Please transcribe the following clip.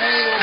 Hey,